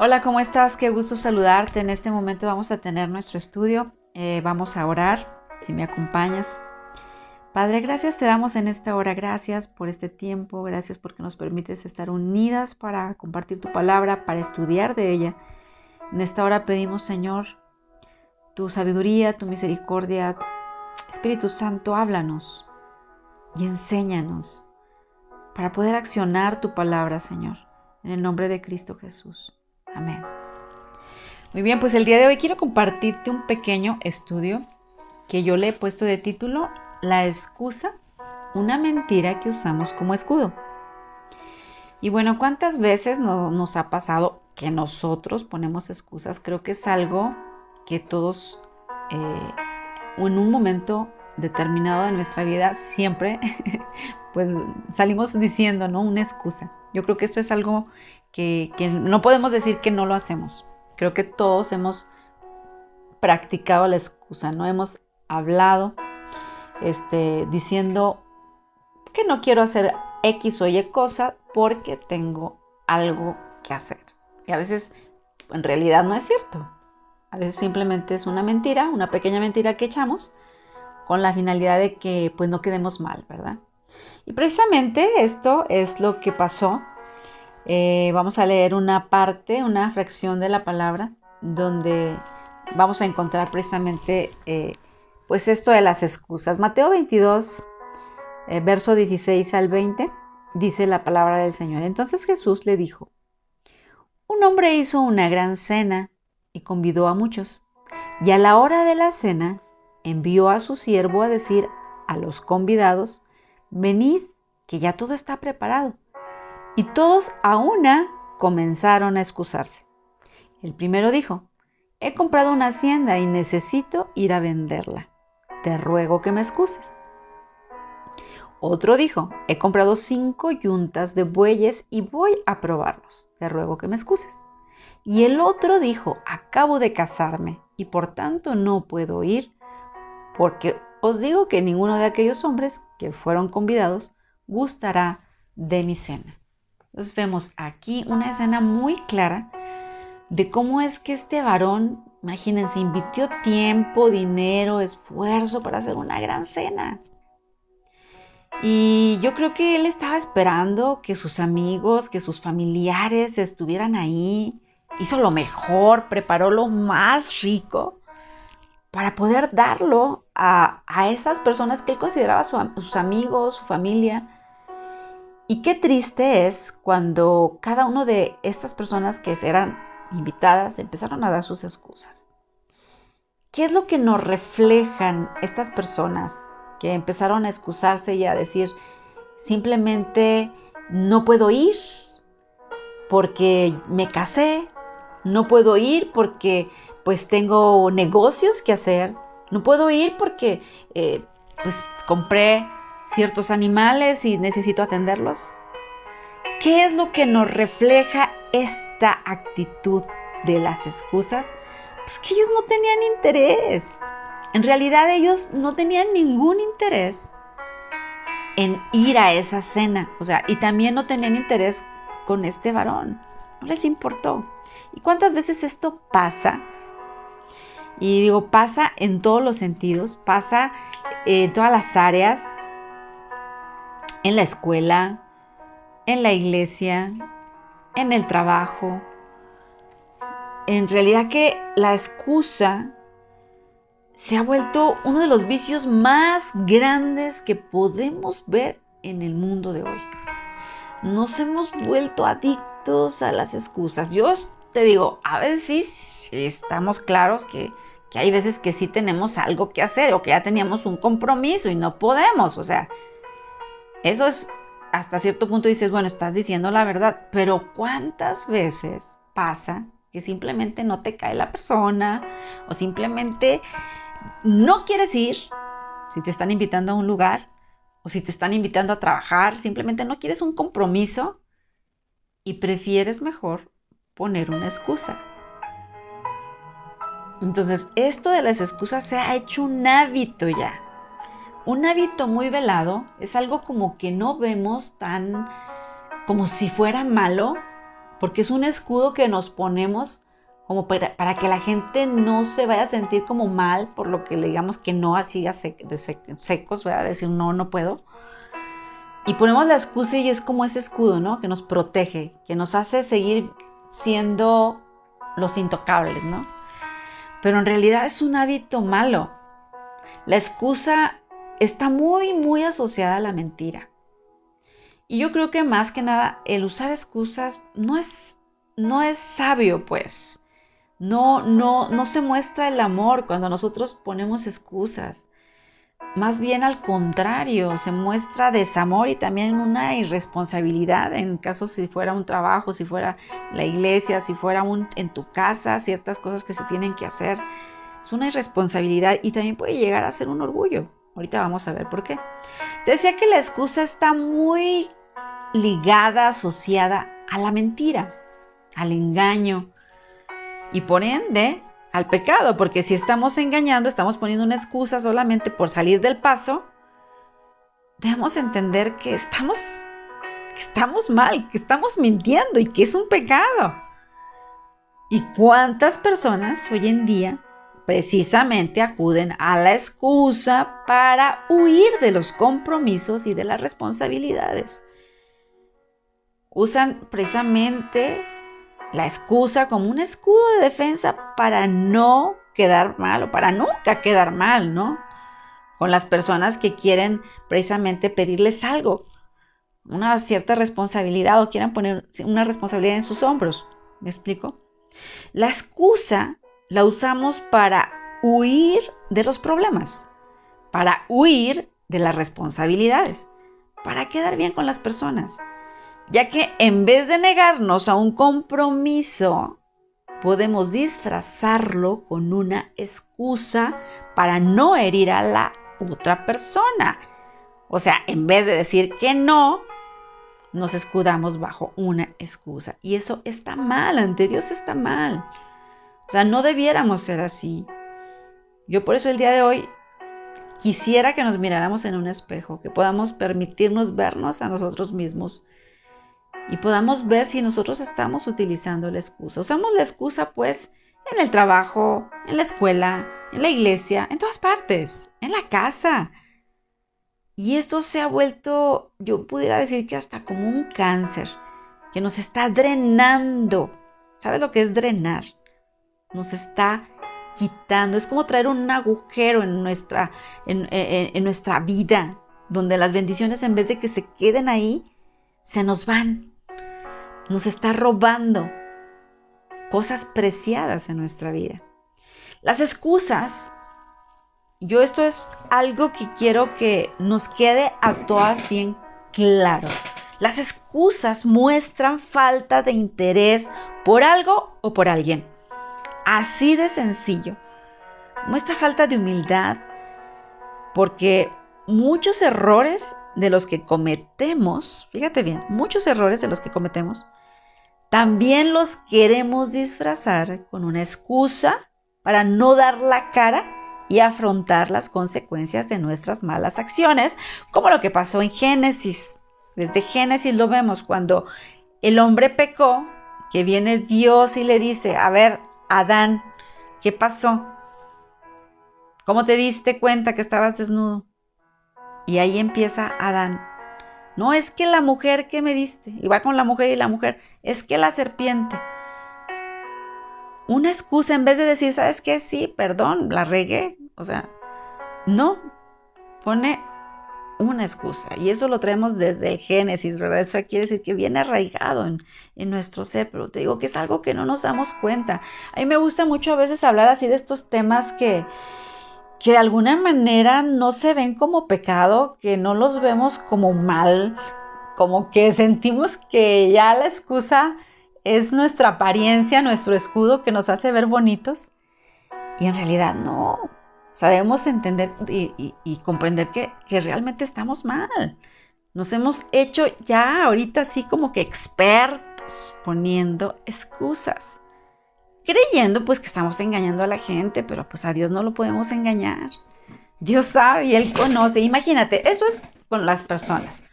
Hola, ¿cómo estás? Qué gusto saludarte. En este momento vamos a tener nuestro estudio. Eh, vamos a orar, si me acompañas. Padre, gracias te damos en esta hora. Gracias por este tiempo. Gracias porque nos permites estar unidas para compartir tu palabra, para estudiar de ella. En esta hora pedimos, Señor, tu sabiduría, tu misericordia. Espíritu Santo, háblanos y enséñanos para poder accionar tu palabra, Señor. En el nombre de Cristo Jesús. Amén. Muy bien, pues el día de hoy quiero compartirte un pequeño estudio que yo le he puesto de título La excusa, una mentira que usamos como escudo. Y bueno, ¿cuántas veces no, nos ha pasado que nosotros ponemos excusas? Creo que es algo que todos eh, en un momento determinado de nuestra vida siempre pues salimos diciendo, ¿no? Una excusa. Yo creo que esto es algo que, no podemos decir que no lo hacemos. Creo que todos hemos practicado la excusa, no hemos hablado este, diciendo que no quiero hacer X o Y cosa porque tengo algo que hacer. Y a veces en realidad no es cierto. A veces simplemente es una mentira, una pequeña mentira que echamos con la finalidad de que pues no quedemos mal, ¿verdad? Y precisamente esto es lo que pasó eh, vamos a leer una parte, una fracción de la palabra, donde vamos a encontrar precisamente eh, pues esto de las excusas. Mateo 22, eh, verso 16 al 20, dice la palabra del Señor. Entonces Jesús le dijo, un hombre hizo una gran cena y convidó a muchos. Y a la hora de la cena envió a su siervo a decir a los convidados, venid, que ya todo está preparado y todos a una comenzaron a excusarse. El primero dijo, he comprado una hacienda y necesito ir a venderla. Te ruego que me excuses. Otro dijo, he comprado cinco yuntas de bueyes y voy a probarlos. Te ruego que me excuses. Y el otro dijo, acabo de casarme y por tanto no puedo ir, porque os digo que ninguno de aquellos hombres que fueron convidados gustará de mi cena. Entonces vemos aquí una escena muy clara de cómo es que este varón, imagínense, invirtió tiempo, dinero, esfuerzo para hacer una gran cena. Y yo creo que él estaba esperando que sus amigos, que sus familiares estuvieran ahí. Hizo lo mejor, preparó lo más rico para poder darlo a, esas personas que él consideraba sus amigos, su familia. Y qué triste es cuando cada una de estas personas que eran invitadas empezaron a dar sus excusas. ¿Qué es lo que nos reflejan estas personas que empezaron a excusarse y a decir simplemente no puedo ir porque me casé, no puedo ir porque pues tengo negocios que hacer, no puedo ir porque eh, pues compré ciertos animales y necesito atenderlos? ¿Qué es lo que nos refleja esta actitud de las excusas? Pues que ellos no tenían interés. En realidad ellos no tenían ningún interés en ir a esa cena. O sea, y también no tenían interés con este varón. No les importó. ¿Y cuántas veces esto pasa? Y digo, pasa en todos los sentidos, pasa en todas las áreas en la escuela, en la iglesia, en el trabajo. En realidad que la excusa se ha vuelto uno de los vicios más grandes que podemos ver en el mundo de hoy. Nos hemos vuelto adictos a las excusas. Yo te digo, a veces sí, estamos claros que, que hay veces que sí tenemos algo que hacer o que ya teníamos un compromiso y no podemos. O sea, eso es, hasta cierto punto dices, bueno, estás diciendo la verdad, pero ¿cuántas veces pasa que simplemente no te cae la persona o simplemente no quieres ir si te están invitando a un lugar o si te están invitando a trabajar, simplemente no quieres un compromiso y prefieres mejor poner una excusa. Entonces, esto de las excusas se ha hecho un hábito ya. Un hábito muy velado es algo como que no vemos tan como si fuera malo, porque es un escudo que nos ponemos como para, que la gente no se vaya a sentir como mal por lo que le digamos que no así de secos, ¿verdad? Decir no, no puedo. Y ponemos la excusa y es como ese escudo, ¿no? Que nos protege, que nos hace seguir siendo los intocables, ¿no? Pero en realidad es un hábito malo. La excusa está muy, muy asociada a la mentira. Y yo creo que más que nada el usar excusas no es, no es sabio, pues. No, no, no se muestra el amor cuando nosotros ponemos excusas. Más bien al contrario, se muestra desamor y también una irresponsabilidad en caso si fuera un trabajo, si fuera la iglesia, si fuera un, en tu casa, ciertas cosas que se tienen que hacer. Es una irresponsabilidad y también puede llegar a ser un orgullo. Ahorita vamos a ver por qué. Decía que la excusa está muy ligada, asociada a la mentira, al engaño, y por ende al pecado, porque si estamos engañando, estamos poniendo una excusa solamente por salir del paso, debemos entender que estamos, que estamos mal, que estamos mintiendo y que es un pecado. ¿Y cuántas personas hoy en día precisamente acuden a la excusa para huir de los compromisos y de las responsabilidades? Usan precisamente la excusa como un escudo de defensa para no quedar mal o para nunca quedar mal, ¿no? Con las personas que quieren precisamente pedirles algo, una cierta responsabilidad o quieran poner una responsabilidad en sus hombros. ¿Me explico? La excusa la usamos para huir de los problemas, para huir de las responsabilidades, para quedar bien con las personas ya que en vez de negarnos a un compromiso, podemos disfrazarlo con una excusa para no herir a la otra persona. O sea, en vez de decir que no, nos escudamos bajo una excusa. Y eso está mal, ante Dios está mal. O sea, no debiéramos ser así. Yo por eso el día de hoy quisiera que nos miráramos en un espejo, que podamos permitirnos vernos a nosotros mismos y podamos ver si nosotros estamos utilizando la excusa. Usamos la excusa pues en el trabajo, en la escuela, en la iglesia, en todas partes, en la casa. Y esto se ha vuelto, yo pudiera decir que hasta como un cáncer, que nos está drenando. ¿Sabes lo que es drenar? Nos está quitando. Es como traer un agujero en nuestra, en, en nuestra vida, donde las bendiciones en vez de que se queden ahí, se nos van nos está robando cosas preciadas en nuestra vida. Las excusas, yo esto es algo que quiero que nos quede a todas bien claro. Las excusas muestran falta de interés por algo o por alguien. Así de sencillo. Muestra falta de humildad porque muchos errores de los que cometemos, fíjate bien, muchos errores de los que cometemos, también los queremos disfrazar con una excusa para no dar la cara y afrontar las consecuencias de nuestras malas acciones, como lo que pasó en Génesis. Desde Génesis lo vemos cuando el hombre pecó, que viene Dios y le dice, a ver, Adán, ¿qué pasó? ¿Cómo te diste cuenta que estabas desnudo? Y ahí empieza Adán. No es que la mujer que me diste, y va con la mujer y la mujer, es que la serpiente. Una excusa en vez de decir, ¿sabes qué? Sí, perdón, la regué. O sea, no, pone una excusa. Y eso lo traemos desde el Génesis, ¿verdad? Eso quiere decir que viene arraigado en, en, nuestro ser, pero te digo que es algo que no nos damos cuenta. A mí me gusta mucho a veces hablar así de estos temas que, que de alguna manera no se ven como pecado, que no los vemos como mal, como que sentimos que ya la excusa es nuestra apariencia, nuestro escudo que nos hace ver bonitos. Y en realidad no. O sea, debemos entender y, comprender que, que, realmente estamos mal. Nos hemos hecho ya ahorita así como que expertos poniendo excusas creyendo pues que estamos engañando a la gente, pero pues a Dios no lo podemos engañar. Dios sabe y Él conoce. Imagínate, eso es con las personas,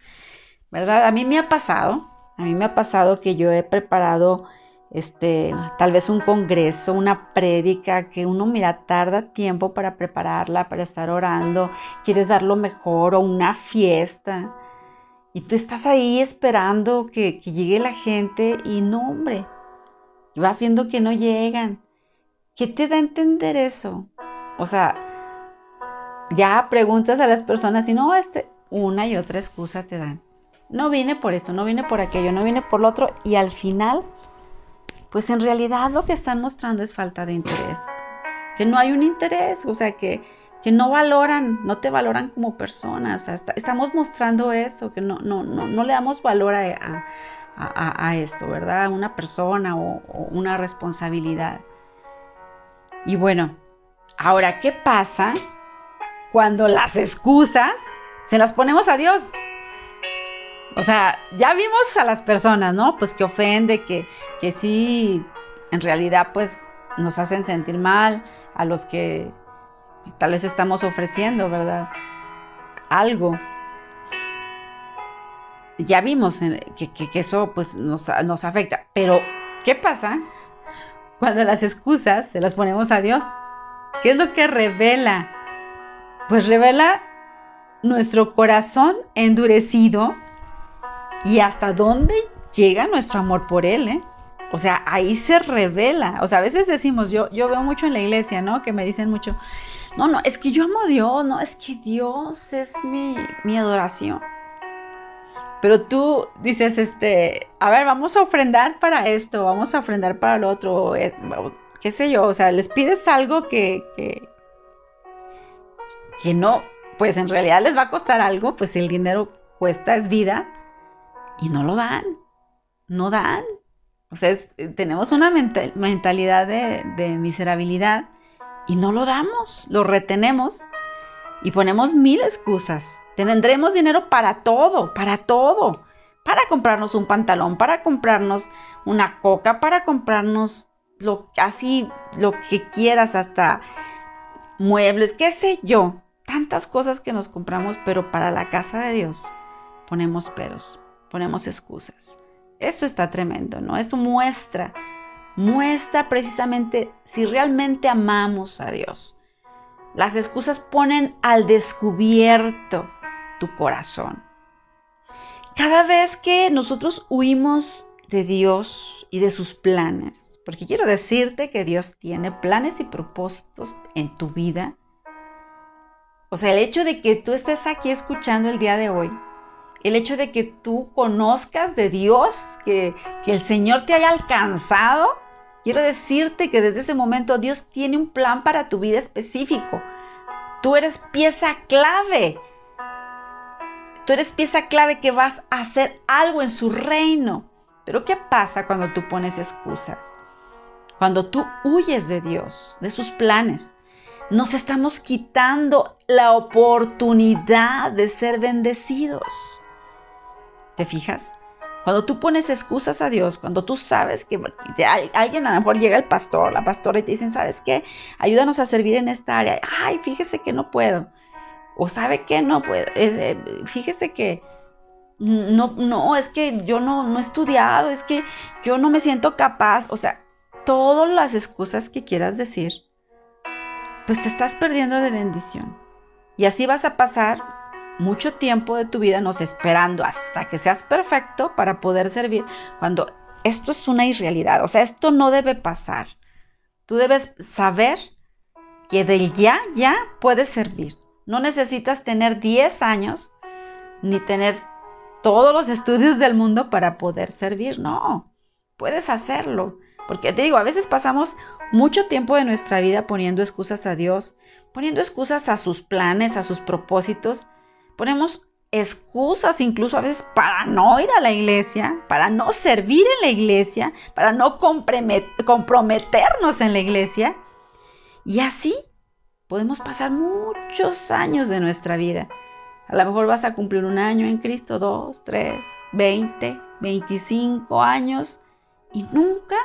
¿verdad? A mí me ha pasado, A mí me ha pasado que yo he preparado este, tal vez un congreso, una prédica que uno mira tarda tiempo para prepararla, para estar orando, quieres dar lo mejor o una fiesta. Y tú estás ahí esperando que, que llegue la gente y no, hombre, vas viendo que no llegan. ¿Qué te da a entender eso? O sea, ya preguntas a las personas y no, este, una y otra excusa te dan. No vine por esto, no vine por aquello, no vine por lo otro y al final pues en realidad lo que están mostrando es falta de interés. Que no hay un interés, o sea, que, que no valoran, no te valoran como personas. estamos mostrando eso, que no, no, no, no le damos valor a, esto, ¿verdad? A una persona o, o una responsabilidad. Y bueno, ahora, ¿qué pasa cuando las excusas se las ponemos a Dios? O sea, ya vimos a las personas, ¿no? Pues que ofende, que, que sí, en realidad, pues nos hacen sentir mal, a los que tal vez estamos ofreciendo, ¿verdad? Algo. Ya vimos que, que, eso pues nos, nos afecta. Pero, ¿qué pasa cuando las excusas se las ponemos a Dios? ¿Qué es lo que revela? Pues revela nuestro corazón endurecido y hasta dónde llega nuestro amor por Él, ¿eh? O sea, ahí se revela. O sea, a veces decimos, yo, yo veo mucho en la iglesia, ¿no? Que me dicen mucho, no, no, es que yo amo a Dios, no, es que Dios es mi, mi adoración. Pero tú dices, este, a ver, vamos a ofrendar para esto, vamos a ofrendar para lo otro, eh, qué sé yo, o sea, les pides algo que, que, que no, pues en realidad les va a costar algo, pues el dinero cuesta, es vida, y no lo dan, no dan. O sea, eh, tenemos una mentalidad de, de miserabilidad y no lo damos, lo retenemos y ponemos mil excusas. Tendremos dinero para todo, para todo. Para comprarnos un pantalón, para comprarnos una coca, para comprarnos lo, así lo que quieras, hasta muebles, qué sé yo. Tantas cosas que nos compramos, pero para la casa de Dios ponemos peros ponemos excusas. Esto está tremendo, ¿no? Esto muestra, muestra precisamente si realmente amamos a Dios. Las excusas ponen al descubierto tu corazón. Cada vez que nosotros huimos de Dios y de sus planes, porque quiero decirte que Dios tiene planes y propósitos en tu vida. O sea, el hecho de que tú estés aquí escuchando el día de hoy el hecho de que tú conozcas de Dios, que, el Señor te haya alcanzado, quiero decirte que desde ese momento Dios tiene un plan para tu vida específico. Tú eres pieza clave. Tú eres pieza clave que vas a hacer algo en su reino. Pero ¿qué pasa cuando tú pones excusas? Cuando tú huyes de Dios, de sus planes. Nos estamos quitando la oportunidad de ser bendecidos. ¿Te fijas? Cuando tú pones excusas a Dios, cuando tú sabes que alguien a lo mejor llega el pastor, la pastora y te dicen, ¿sabes qué? Ayúdanos a servir en esta área. Ay, fíjese que no puedo. O sabe que no puedo. Eh, fíjese que no, no, es que yo no, no he estudiado, es que yo no me siento capaz. O sea, todas las excusas que quieras decir, pues te estás perdiendo de bendición. Y así vas a pasar mucho tiempo de tu vida nos esperando hasta que seas perfecto para poder servir, cuando esto es una irrealidad, o sea, esto no debe pasar. Tú debes saber que del ya, ya puedes servir. No necesitas tener 10 años ni tener todos los estudios del mundo para poder servir, no, puedes hacerlo. Porque te digo, a veces pasamos mucho tiempo de nuestra vida poniendo excusas a Dios, poniendo excusas a sus planes, a sus propósitos, Ponemos excusas incluso a veces para no ir a la iglesia, para no servir en la iglesia, para no comprometernos en la iglesia. Y así podemos pasar muchos años de nuestra vida. A lo mejor vas a cumplir un año en Cristo, dos, tres, veinte, veinticinco años y nunca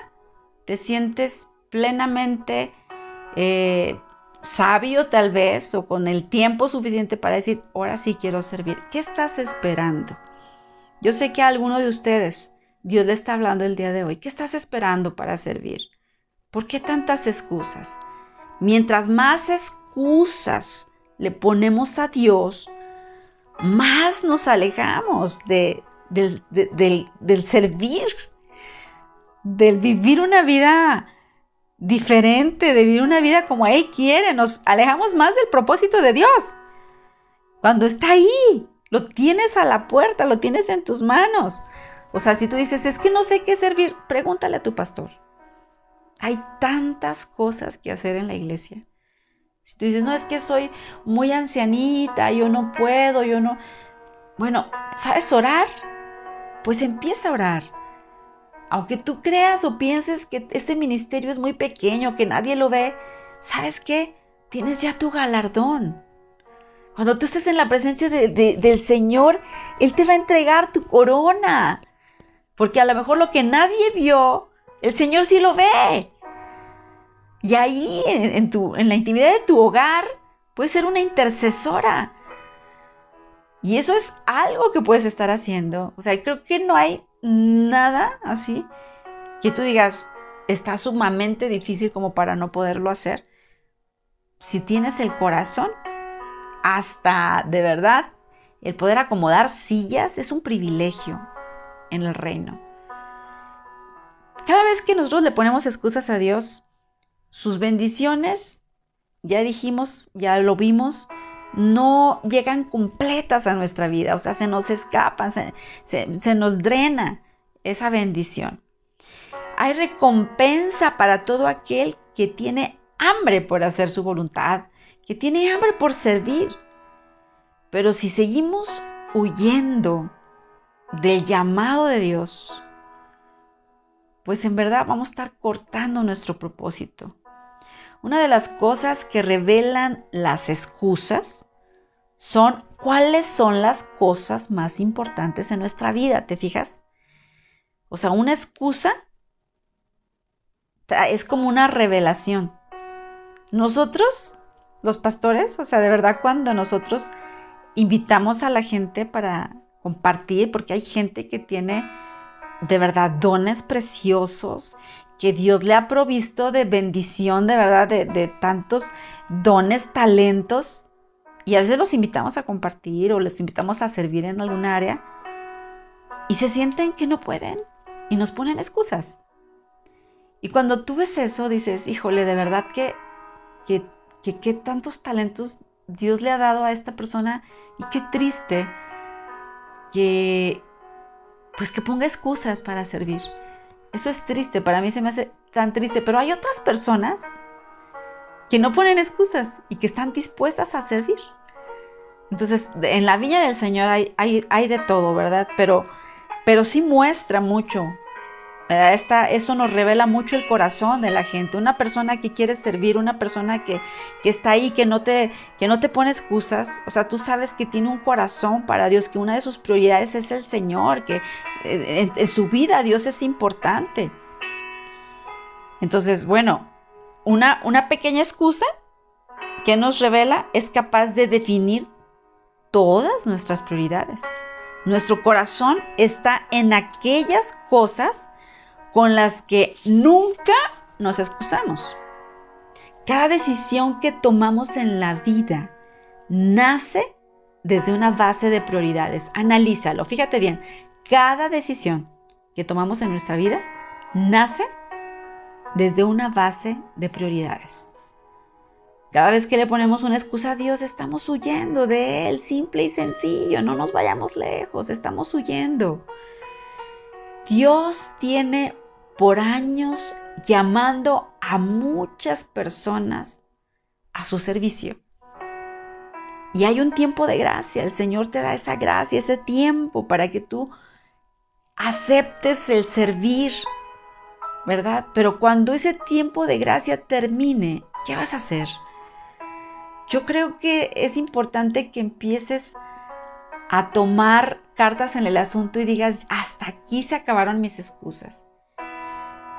te sientes plenamente eh, sabio tal vez o con el tiempo suficiente para decir, ahora sí quiero servir. ¿Qué estás esperando? Yo sé que alguno de ustedes Dios le está hablando el día de hoy. ¿Qué estás esperando para servir? ¿Por qué tantas excusas? Mientras más excusas le ponemos a Dios, más nos alejamos de, del, del servir, del vivir una vida diferente, de vivir una vida como Él quiere. Nos alejamos más del propósito de Dios. Cuando está ahí, lo tienes a la puerta, lo tienes en tus manos. O sea, si tú dices, es que no sé qué servir, pregúntale a tu pastor. Hay tantas cosas que hacer en la iglesia. Si tú dices, no, es que soy muy ancianita, yo no puedo, yo no... Bueno, ¿sabes orar? Pues empieza a orar. Aunque tú creas o pienses que este ministerio es muy pequeño, que nadie lo ve, ¿sabes qué? Tienes ya tu galardón. Cuando tú estés en la presencia del Señor, Él te va a entregar tu corona. Porque a lo mejor lo que nadie vio, el Señor sí lo ve. Y ahí, en, tu, en la intimidad de tu hogar, puedes ser una intercesora. Y eso es algo que puedes estar haciendo. O sea, creo que no hay nada así que tú digas, está sumamente difícil como para no poderlo hacer. Si tienes el corazón hasta de verdad el poder acomodar sillas es un privilegio en el reino. Cada vez que nosotros le ponemos excusas a Dios, sus bendiciones, ya dijimos, ya lo vimos, no llegan completas a nuestra vida, o sea, se nos escapan, se, se nos drena esa bendición. Hay recompensa para todo aquel que tiene hambre por hacer su voluntad, que tiene hambre por servir. Pero si seguimos huyendo del llamado de Dios, pues en verdad vamos a estar cortando nuestro propósito. Una de las cosas que revelan las excusas son cuáles son las cosas más importantes en nuestra vida, ¿te fijas? O sea, una excusa es como una revelación. Nosotros los pastores, o sea, de verdad cuando nosotros invitamos a la gente para compartir, porque hay gente que tiene de verdad dones preciosos, que Dios le ha provisto de bendición, de verdad, de, tantos dones, talentos, y a veces los invitamos a compartir o les invitamos a servir en algún área, y se sienten que no pueden y nos ponen excusas. Y cuando tú ves eso, dices, híjole, de verdad que, que qué tantos talentos Dios le ha dado a esta persona y qué triste que pues que ponga excusas para servir. Eso es triste, para mí se me hace tan triste, pero hay otras personas que no ponen excusas y que están dispuestas a servir. Entonces, en la viña del Señor hay, hay, hay de todo, ¿verdad? Pero, pero sí muestra mucho esta, esto nos revela mucho el corazón de la gente. Una persona que quiere servir, una persona que, está ahí, que no, te, que no te pone excusas. O sea, tú sabes que tiene un corazón para Dios, que una de sus prioridades es el Señor, que eh, en, su vida Dios es importante. Entonces, bueno, una, una pequeña excusa que nos revela es capaz de definir todas nuestras prioridades. Nuestro corazón está en aquellas cosas con las que nunca nos excusamos. Cada decisión que tomamos en la vida nace desde una base de prioridades. Analízalo, fíjate bien, cada decisión que tomamos en nuestra vida nace desde una base de prioridades. Cada vez que le ponemos una excusa a Dios, estamos huyendo de Él, simple y sencillo, no nos vayamos lejos, estamos huyendo. Dios tiene por años llamando a muchas personas a su servicio. Y hay un tiempo de gracia, el Señor te da esa gracia, ese tiempo para que tú aceptes el servir, ¿verdad? Pero cuando ese tiempo de gracia termine, ¿qué vas a hacer? Yo creo que es importante que empieces a tomar cartas en el asunto y digas, hasta aquí se acabaron mis excusas.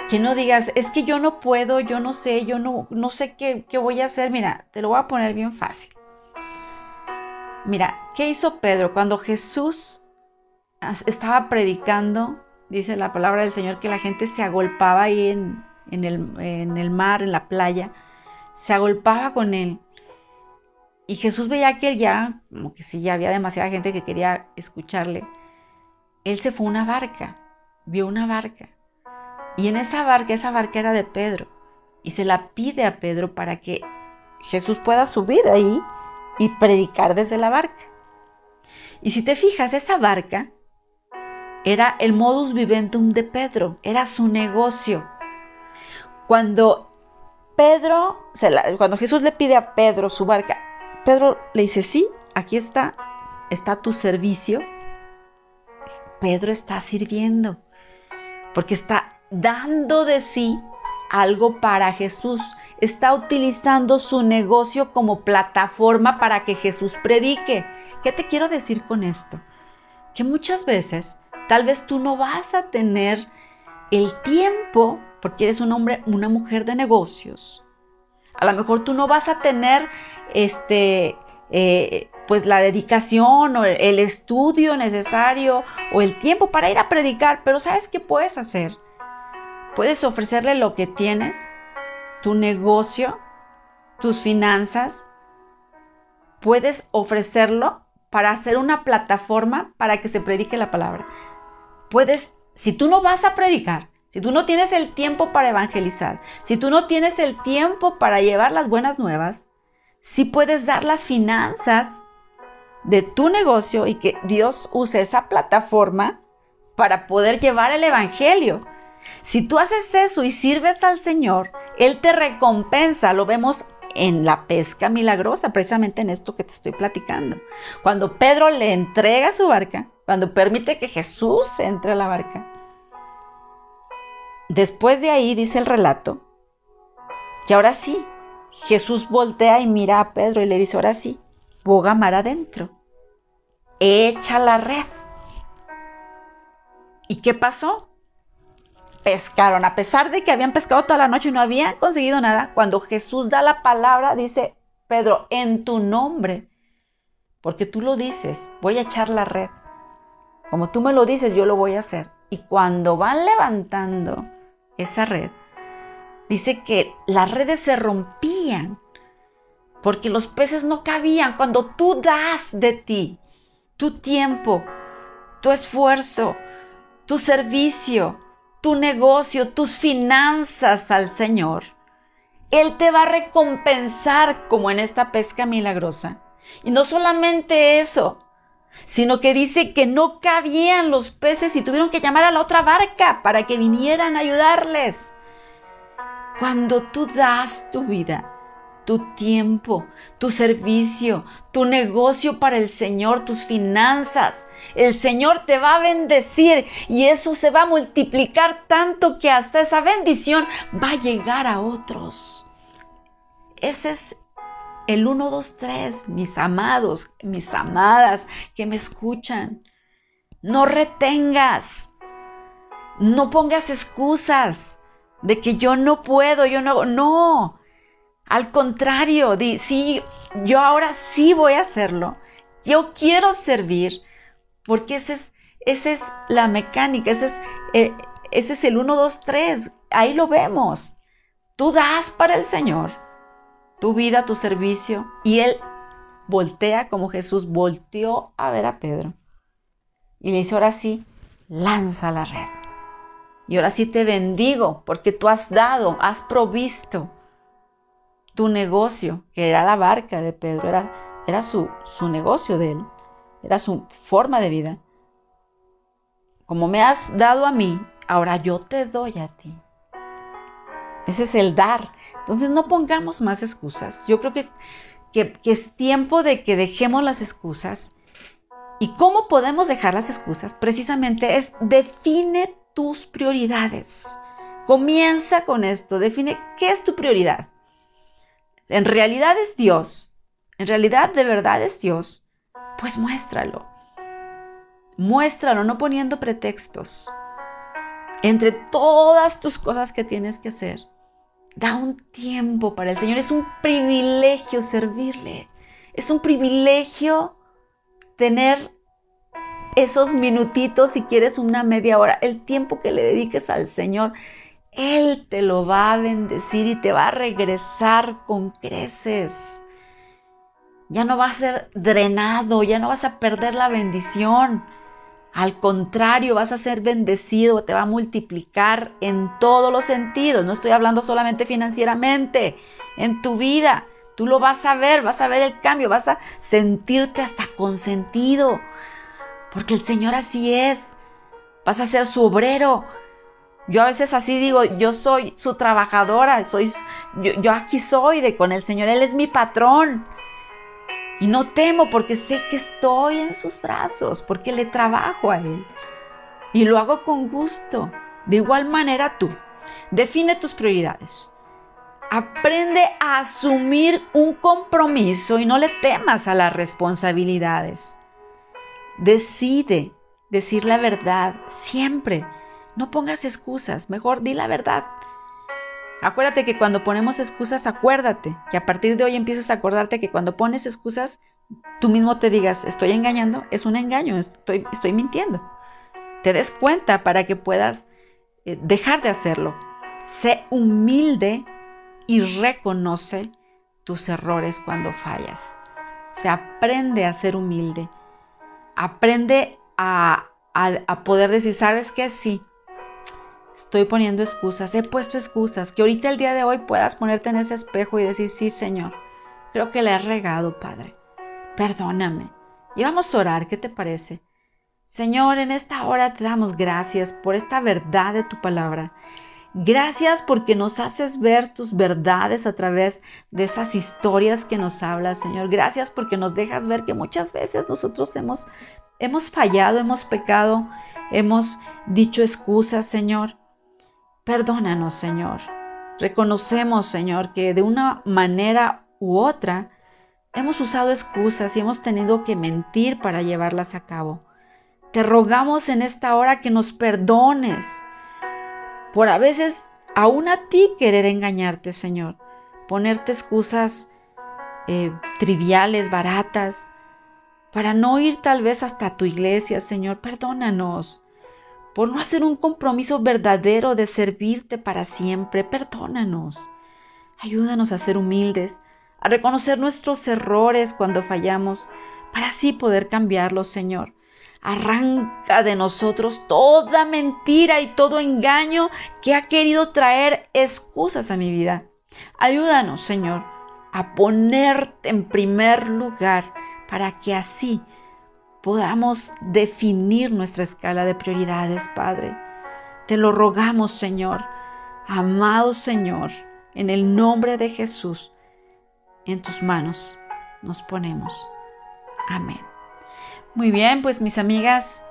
Que no digas, es que yo no puedo, yo no sé, yo no, no sé qué, qué voy a hacer. Mira, te lo voy a poner bien fácil. Mira, ¿qué hizo Pedro cuando Jesús estaba predicando dice la palabra del Señor que la gente se agolpaba ahí en, el, en el mar, en la playa, se agolpaba con él. Y Jesús veía que él ya, como que sí, ya había demasiada gente que quería escucharle. Él se fue a una barca, vio una barca. Y en esa barca, esa barca era de Pedro. Y se la pide a Pedro para que Jesús pueda subir ahí y predicar desde la barca. Y si te fijas, esa barca era el modus viventum de Pedro, era su negocio. Cuando Pedro, cuando Jesús le pide a Pedro su barca, Pedro le dice, sí, aquí está, está tu servicio. Pedro está sirviendo, porque está dando de sí algo para Jesús está utilizando su negocio como plataforma para que Jesús predique. ¿Qué te quiero decir con esto? Que muchas veces tal vez tú no vas a tener el tiempo, porque eres un hombre, una mujer de negocios. A lo mejor tú no vas a tener este, eh, pues la dedicación o el estudio necesario o el tiempo para ir a predicar, pero ¿sabes qué puedes hacer? Puedes ofrecerle lo que tienes tu negocio, tus finanzas, puedes ofrecerlo para hacer una plataforma para que se predique la palabra. Puedes, si tú no vas a predicar, si tú no tienes el tiempo para evangelizar, si tú no tienes el tiempo para llevar las buenas nuevas, sí puedes dar las finanzas de tu negocio y que Dios use esa plataforma para poder llevar el evangelio. Si tú haces eso y sirves al Señor, Él te recompensa. Lo vemos en la pesca milagrosa, precisamente en esto que te estoy platicando. Cuando Pedro le entrega su barca, cuando permite que Jesús entre a la barca. Después de ahí dice el relato que ahora sí, Jesús voltea y mira a Pedro y le dice, ahora sí, boga mar adentro, echa la red. ¿Y qué pasó? Pescaron, a pesar de que habían pescado toda la noche y no habían conseguido nada, cuando Jesús da la palabra, dice, Pedro, en tu nombre, porque tú lo dices, voy a echar la red. Como tú me lo dices, yo lo voy a hacer. Y cuando van levantando esa red, dice que las redes se rompían, porque los peces no cabían. Cuando tú das de ti, tu tiempo, tu esfuerzo, tu servicio, tu negocio, tus finanzas al Señor, Él te va a recompensar como en esta pesca milagrosa. Y no solamente eso, sino que dice que no cabían los peces y tuvieron que llamar a la otra barca para que vinieran a ayudarles. Cuando tú das tu vida, tu tiempo, tu servicio, tu negocio para el Señor, tus finanzas. El Señor te va a bendecir y eso se va a multiplicar tanto que hasta esa bendición va a llegar a otros. Ese es el 1, 2, 3, mis amados, mis amadas que me escuchan. No retengas, no pongas excusas de que yo no puedo, yo no, no, al contrario, di, sí, yo ahora sí voy a hacerlo. Yo quiero servir, porque esa es, es la mecánica, ese es, eh, ese es el 1, 2, 3. Ahí lo vemos. Tú das para el Señor tu vida, tu servicio, y Él voltea como Jesús volteó a ver a Pedro. Y le dice, ahora sí, lanza la red. Y ahora sí te bendigo porque tú has dado, has provisto tu negocio, que era la barca de Pedro, era, era su, su negocio de él, era su forma de vida. Como me has dado a mí, ahora yo te doy a ti. Ese es el dar. Entonces no pongamos más excusas. Yo creo que, que, que, es tiempo de que dejemos las excusas. ¿Y cómo podemos dejar las excusas? Precisamente es define tus prioridades. Comienza con esto. Define qué es tu prioridad en realidad es Dios, en realidad de verdad es Dios, pues muéstralo. Muéstralo, no poniendo pretextos. Entre todas tus cosas que tienes que hacer, da un tiempo para el Señor. Es un privilegio servirle. Es un privilegio tener esos minutitos, si quieres una media hora, el tiempo que le dediques al Señor, Él te lo va a bendecir y te va a regresar con creces. Ya no va a ser drenado, ya no vas a perder la bendición. Al contrario, vas a ser bendecido, te va a multiplicar en todos los sentidos. No estoy hablando solamente financieramente, en tu vida. Tú lo vas a ver, vas a ver el cambio, vas a sentirte hasta consentido. Porque el Señor así es. Vas a ser su obrero. Yo a veces así digo, yo soy su trabajadora, soy, yo, yo aquí soy de con el Señor, Él es mi patrón. Y no temo porque sé que estoy en sus brazos, porque le trabajo a Él. Y lo hago con gusto. De igual manera tú. Define tus prioridades. Aprende a asumir un compromiso y no le temas a las responsabilidades. Decide decir la verdad siempre. No pongas excusas, mejor di la verdad. Acuérdate que cuando ponemos excusas, acuérdate que a partir de hoy empiezas a acordarte que cuando pones excusas, tú mismo te digas, estoy engañando, es un engaño, estoy, mintiendo. Te des cuenta para que puedas eh, dejar de hacerlo. Sé humilde y reconoce tus errores cuando fallas. Se aprende a ser humilde. Aprende a, a, poder decir, ¿sabes qué? Sí, estoy poniendo excusas, he puesto excusas, que ahorita el día de hoy puedas ponerte en ese espejo y decir, sí, Señor, creo que le he regado, Padre, perdóname. Y vamos a orar, ¿qué te parece? Señor, en esta hora te damos gracias por esta verdad de tu palabra. Gracias porque nos haces ver tus verdades a través de esas historias que nos hablas, Señor. Gracias porque nos dejas ver que muchas veces nosotros hemos, hemos fallado, hemos pecado, hemos dicho excusas, Señor. Perdónanos, Señor. Reconocemos, Señor, que de una manera u otra hemos usado excusas y hemos tenido que mentir para llevarlas a cabo. Te rogamos en esta hora que nos perdones por a veces aún a ti querer engañarte, Señor, ponerte excusas eh, triviales, baratas, para no ir tal vez hasta tu iglesia, Señor, perdónanos. Por no hacer un compromiso verdadero de servirte para siempre, perdónanos. Ayúdanos a ser humildes, a reconocer nuestros errores cuando fallamos, para así poder cambiarlos, Señor. Arranca de nosotros toda mentira y todo engaño que ha querido traer excusas a mi vida. Ayúdanos, Señor, a ponerte en primer lugar para que así podamos definir nuestra escala de prioridades, Padre. Te lo rogamos, Señor. Amado Señor, en el nombre de Jesús, en tus manos nos ponemos. Amén. Muy bien, pues mis amigas,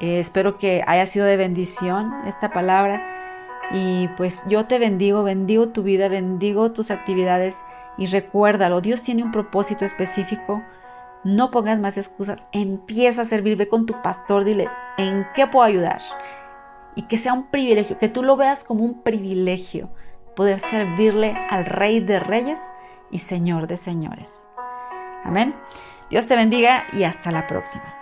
eh, espero que haya sido de bendición esta palabra y pues yo te bendigo, bendigo tu vida, bendigo tus actividades y recuérdalo, Dios tiene un propósito específico. No pongas más excusas, empieza a servir, ve con tu pastor, dile, ¿en qué puedo ayudar? Y que sea un privilegio, que tú lo veas como un privilegio poder servirle al Rey de Reyes y Señor de Señores. Amén. Dios te bendiga y hasta la próxima.